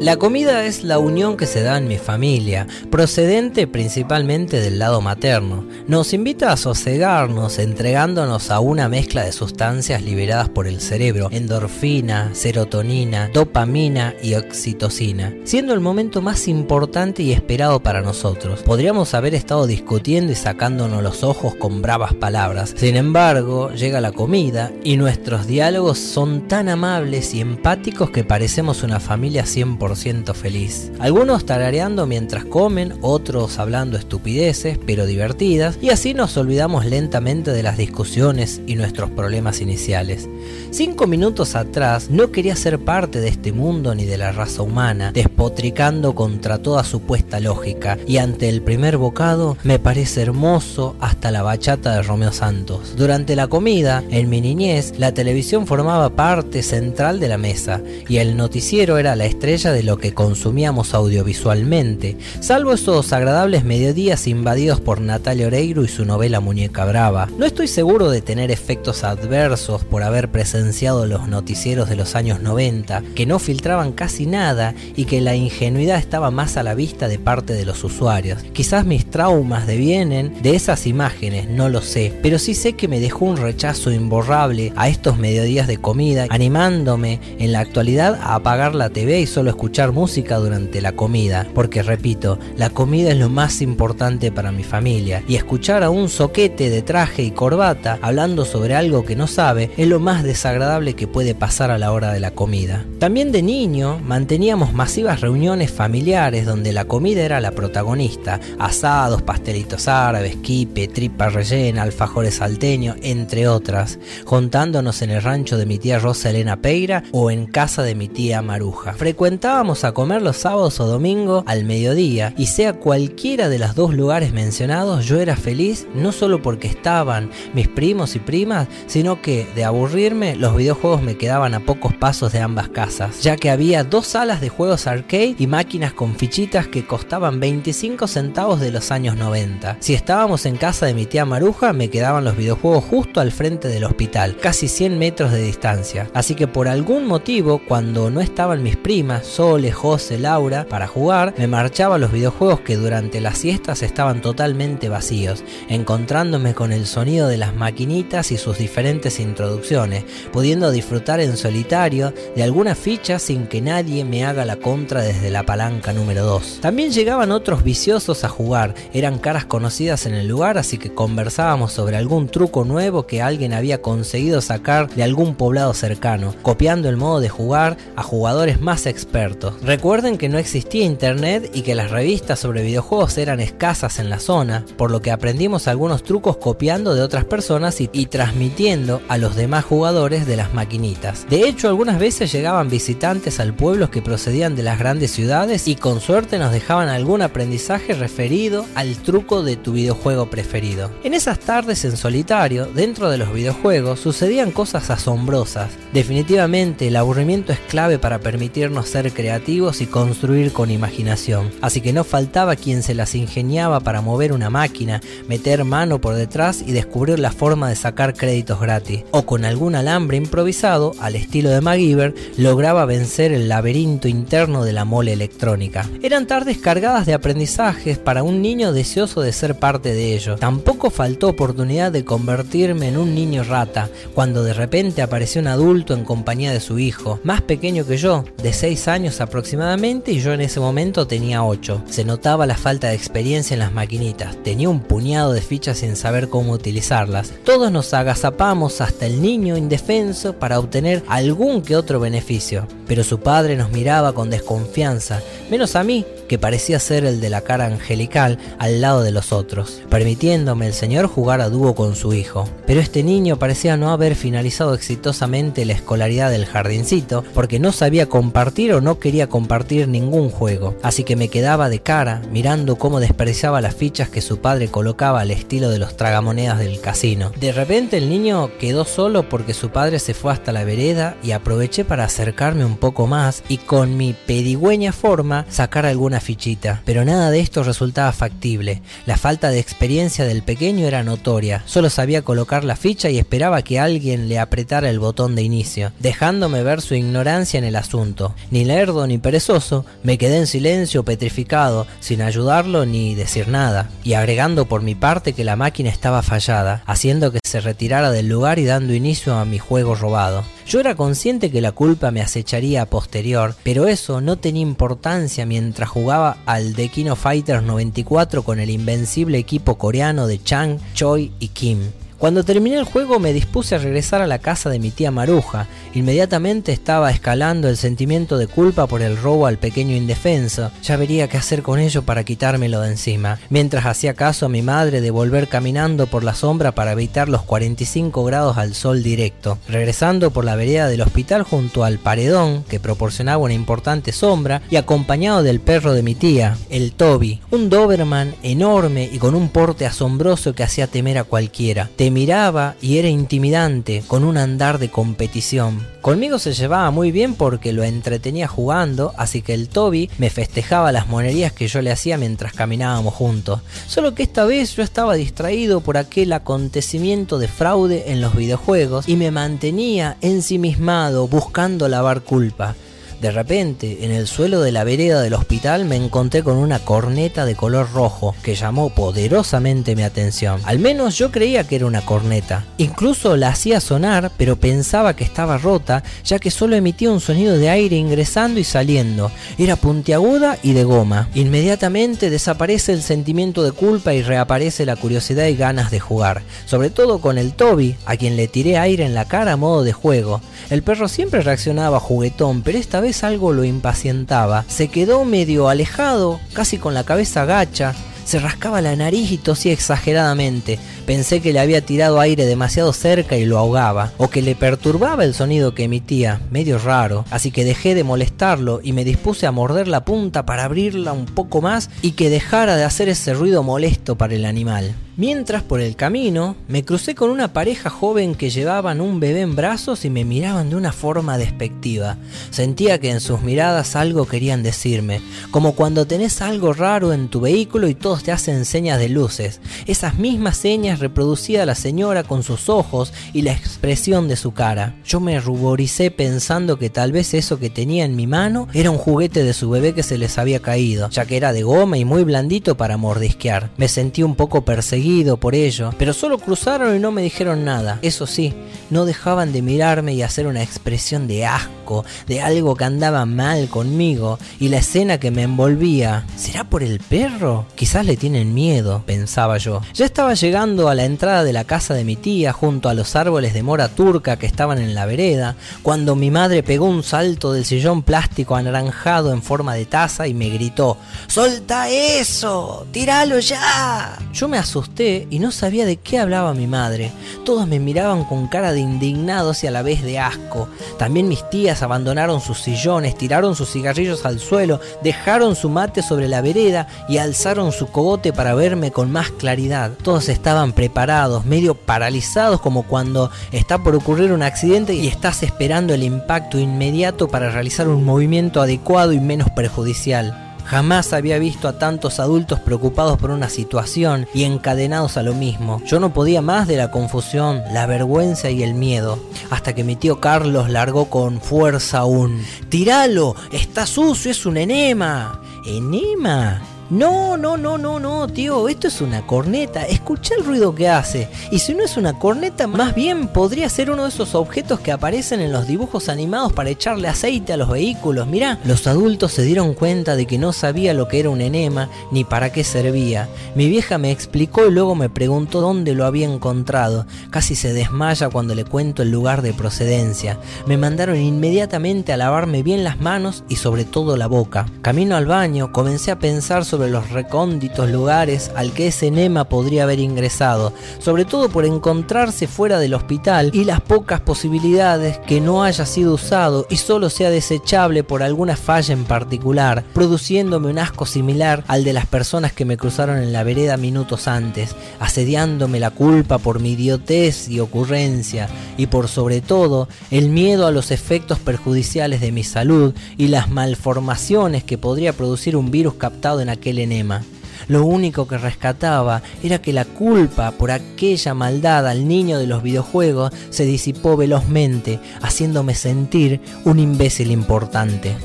La comida es la unión que se da en mi familia, procedente principalmente del lado materno. Nos invita a sosegarnos entregándonos a una mezcla de sustancias liberadas por el cerebro, endorfina, serotonina, dopamina y oxitocina, siendo el momento más importante y esperado para nosotros. Podríamos haber estado discutiendo y sacándonos los ojos con bravas palabras. Sin embargo, llega la comida y nuestros diálogos son tan amables y empáticos que parecemos una familia 100% feliz. Algunos tarareando mientras comen, otros hablando estupideces, pero divertidas, y así nos olvidamos lentamente de las discusiones y nuestros problemas iniciales. Cinco minutos atrás no quería ser parte de este mundo ni de la raza humana, despotricando contra toda supuesta lógica, y ante el primer bocado me parece hermoso hasta la bachata de Romeo Santos. Durante la comida, en mi niñez, la televisión formaba parte central de la mesa, y el noticiero era la estrella de lo que consumíamos audiovisualmente, salvo esos agradables mediodías invadidos por Natalia Oreiro y su novela Muñeca Brava. No estoy seguro de tener efectos adversos por haber presenciado los noticieros de los años 90, que no filtraban casi nada y que la ingenuidad estaba más a la vista de parte de los usuarios. Quizás mis traumas devienen de esas imágenes, no lo sé, pero sí sé que me dejó un rechazo imborrable a estos mediodías de comida, animándome en la actualidad a apagar la TV y solo escuchar escuchar música durante la comida, porque repito, la comida es lo más importante para mi familia, y escuchar a un soquete de traje y corbata hablando sobre algo que no sabe es lo más desagradable que puede pasar a la hora de la comida. También de niño manteníamos masivas reuniones familiares donde la comida era la protagonista, asados, pastelitos árabes, quipe, tripa rellena, alfajores salteños, entre otras, juntándonos en el rancho de mi tía Rosa Elena Peira o en casa de mi tía Maruja. Frecuentaba a comer los sábados o domingos al mediodía y sea cualquiera de los dos lugares mencionados, yo era feliz no solo porque estaban mis primos y primas, sino que de aburrirme los videojuegos me quedaban a pocos pasos de ambas casas, ya que había dos salas de juegos arcade y máquinas con fichitas que costaban 25 centavos de los años 90. Si estábamos en casa de mi tía Maruja, me quedaban los videojuegos justo al frente del hospital, casi 100 metros de distancia. Así que por algún motivo, cuando no estaban mis primas, José, Laura, para jugar, me marchaba a los videojuegos que durante las siestas estaban totalmente vacíos, encontrándome con el sonido de las maquinitas y sus diferentes introducciones, pudiendo disfrutar en solitario de alguna ficha sin que nadie me haga la contra desde la palanca número 2. También llegaban otros viciosos a jugar, eran caras conocidas en el lugar, así que conversábamos sobre algún truco nuevo que alguien había conseguido sacar de algún poblado cercano, copiando el modo de jugar a jugadores más expertos Recuerden que no existía internet y que las revistas sobre videojuegos eran escasas en la zona, por lo que aprendimos algunos trucos copiando de otras personas y, transmitiendo a los demás jugadores de las maquinitas. De hecho, algunas veces llegaban visitantes al pueblo que procedían de las grandes ciudades y con suerte nos dejaban algún aprendizaje referido al truco de tu videojuego preferido. En esas tardes en solitario, dentro de los videojuegos, sucedían cosas asombrosas. Definitivamente el aburrimiento es clave para permitirnos ser creativos y construir con imaginación. Así que no faltaba quien se las ingeniaba para mover una máquina, meter mano por detrás y descubrir la forma de sacar créditos gratis. O con algún alambre improvisado, al estilo de MacGyver, lograba vencer el laberinto interno de la mole electrónica. Eran tardes cargadas de aprendizajes para un niño deseoso de ser parte de ello. Tampoco faltó oportunidad de convertirme en un niño rata, cuando de repente apareció un adulto en compañía de su hijo, más pequeño que yo, de 6 años aproximadamente y yo en ese momento tenía 8. Se notaba la falta de experiencia en las maquinitas, tenía un puñado de fichas sin saber cómo utilizarlas. Todos nos agazapamos hasta el niño indefenso para obtener algún que otro beneficio, pero su padre nos miraba con desconfianza, menos a mí, que parecía ser el de la cara angelical al lado de los otros, permitiéndome el señor jugar a dúo con su hijo. Pero este niño parecía no haber finalizado exitosamente la escolaridad del jardincito, porque no sabía compartir o no quería compartir ningún juego, así que me quedaba de cara mirando cómo despreciaba las fichas que su padre colocaba al estilo de los tragamonedas del casino. De repente el niño quedó solo porque su padre se fue hasta la vereda y aproveché para acercarme un poco más y con mi pedigüeña forma sacar algunas fichita, pero nada de esto resultaba factible. La falta de experiencia del pequeño era notoria, solo sabía colocar la ficha y esperaba que alguien le apretara el botón de inicio, dejándome ver su ignorancia en el asunto. Ni lerdo ni perezoso, me quedé en silencio petrificado, sin ayudarlo ni decir nada, y agregando por mi parte que la máquina estaba fallada, haciendo que se retirara del lugar y dando inicio a mi juego robado. Yo era consciente que la culpa me acecharía a posterior, pero eso no tenía importancia mientras jugaba al The Kino Fighters 94 con el invencible equipo coreano de Chang, Choi y Kim. Cuando terminé el juego me dispuse a regresar a la casa de mi tía Maruja. Inmediatamente estaba escalando el sentimiento de culpa por el robo al pequeño indefenso. Ya vería qué hacer con ello para quitármelo de encima. Mientras hacía caso a mi madre de volver caminando por la sombra para evitar los 45 grados al sol directo. Regresando por la vereda del hospital junto al paredón que proporcionaba una importante sombra y acompañado del perro de mi tía, el Toby, un Doberman enorme y con un porte asombroso que hacía temer a cualquiera miraba y era intimidante, con un andar de competición. Conmigo se llevaba muy bien porque lo entretenía jugando, así que el Toby me festejaba las monerías que yo le hacía mientras caminábamos juntos. Solo que esta vez yo estaba distraído por aquel acontecimiento de fraude en los videojuegos y me mantenía ensimismado buscando lavar culpa. De repente, en el suelo de la vereda del hospital me encontré con una corneta de color rojo que llamó poderosamente mi atención. Al menos yo creía que era una corneta. Incluso la hacía sonar, pero pensaba que estaba rota, ya que solo emitía un sonido de aire ingresando y saliendo. Era puntiaguda y de goma. Inmediatamente desaparece el sentimiento de culpa y reaparece la curiosidad y ganas de jugar. Sobre todo con el Toby, a quien le tiré aire en la cara a modo de juego. El perro siempre reaccionaba juguetón, pero esta vez algo lo impacientaba. Se quedó medio alejado, casi con la cabeza gacha, se rascaba la nariz y tosía exageradamente. Pensé que le había tirado aire demasiado cerca y lo ahogaba, o que le perturbaba el sonido que emitía, medio raro. Así que dejé de molestarlo y me dispuse a morder la punta para abrirla un poco más y que dejara de hacer ese ruido molesto para el animal. Mientras por el camino me crucé con una pareja joven que llevaban un bebé en brazos y me miraban de una forma despectiva. Sentía que en sus miradas algo querían decirme, como cuando tenés algo raro en tu vehículo y todos te hacen señas de luces. Esas mismas señas reproducía la señora con sus ojos y la expresión de su cara. Yo me ruboricé pensando que tal vez eso que tenía en mi mano era un juguete de su bebé que se les había caído, ya que era de goma y muy blandito para mordisquear. Me sentí un poco perseguido por ello, pero solo cruzaron y no me dijeron nada. Eso sí, no dejaban de mirarme y hacer una expresión de asco, de algo que andaba mal conmigo, y la escena que me envolvía, ¿será por el perro? Quizás le tienen miedo, pensaba yo. Ya estaba llegando a la entrada de la casa de mi tía, junto a los árboles de mora turca que estaban en la vereda, cuando mi madre pegó un salto del sillón plástico anaranjado en forma de taza y me gritó, ¡Solta eso! ¡Tíralo ya! Yo me asusté y no sabía de qué hablaba mi madre. Todos me miraban con cara de indignados y a la vez de asco. También mis tías abandonaron sus sillones, tiraron sus cigarrillos al suelo, dejaron su mate sobre la vereda y alzaron su cogote para verme con más claridad. Todos estaban preparados, medio paralizados como cuando está por ocurrir un accidente y estás esperando el impacto inmediato para realizar un movimiento adecuado y menos perjudicial. Jamás había visto a tantos adultos preocupados por una situación y encadenados a lo mismo. Yo no podía más de la confusión, la vergüenza y el miedo, hasta que mi tío Carlos largó con fuerza un ¡Tíralo! ¡Está sucio! ¡Es un enema! ¿Enema? No, no, no, no, no, tío, esto es una corneta. Escucha el ruido que hace. Y si no es una corneta, más bien podría ser uno de esos objetos que aparecen en los dibujos animados para echarle aceite a los vehículos. Mirá, los adultos se dieron cuenta de que no sabía lo que era un enema ni para qué servía. Mi vieja me explicó y luego me preguntó dónde lo había encontrado. Casi se desmaya cuando le cuento el lugar de procedencia. Me mandaron inmediatamente a lavarme bien las manos y sobre todo la boca. Camino al baño, comencé a pensar sobre sobre los recónditos lugares al que ese enema podría haber ingresado, sobre todo por encontrarse fuera del hospital y las pocas posibilidades que no haya sido usado y solo sea desechable por alguna falla en particular, produciéndome un asco similar al de las personas que me cruzaron en la vereda minutos antes, asediándome la culpa por mi idiotez y ocurrencia, y por sobre todo el miedo a los efectos perjudiciales de mi salud y las malformaciones que podría producir un virus captado en aquel enema. Lo único que rescataba era que la culpa por aquella maldad al niño de los videojuegos se disipó velozmente, haciéndome sentir un imbécil importante.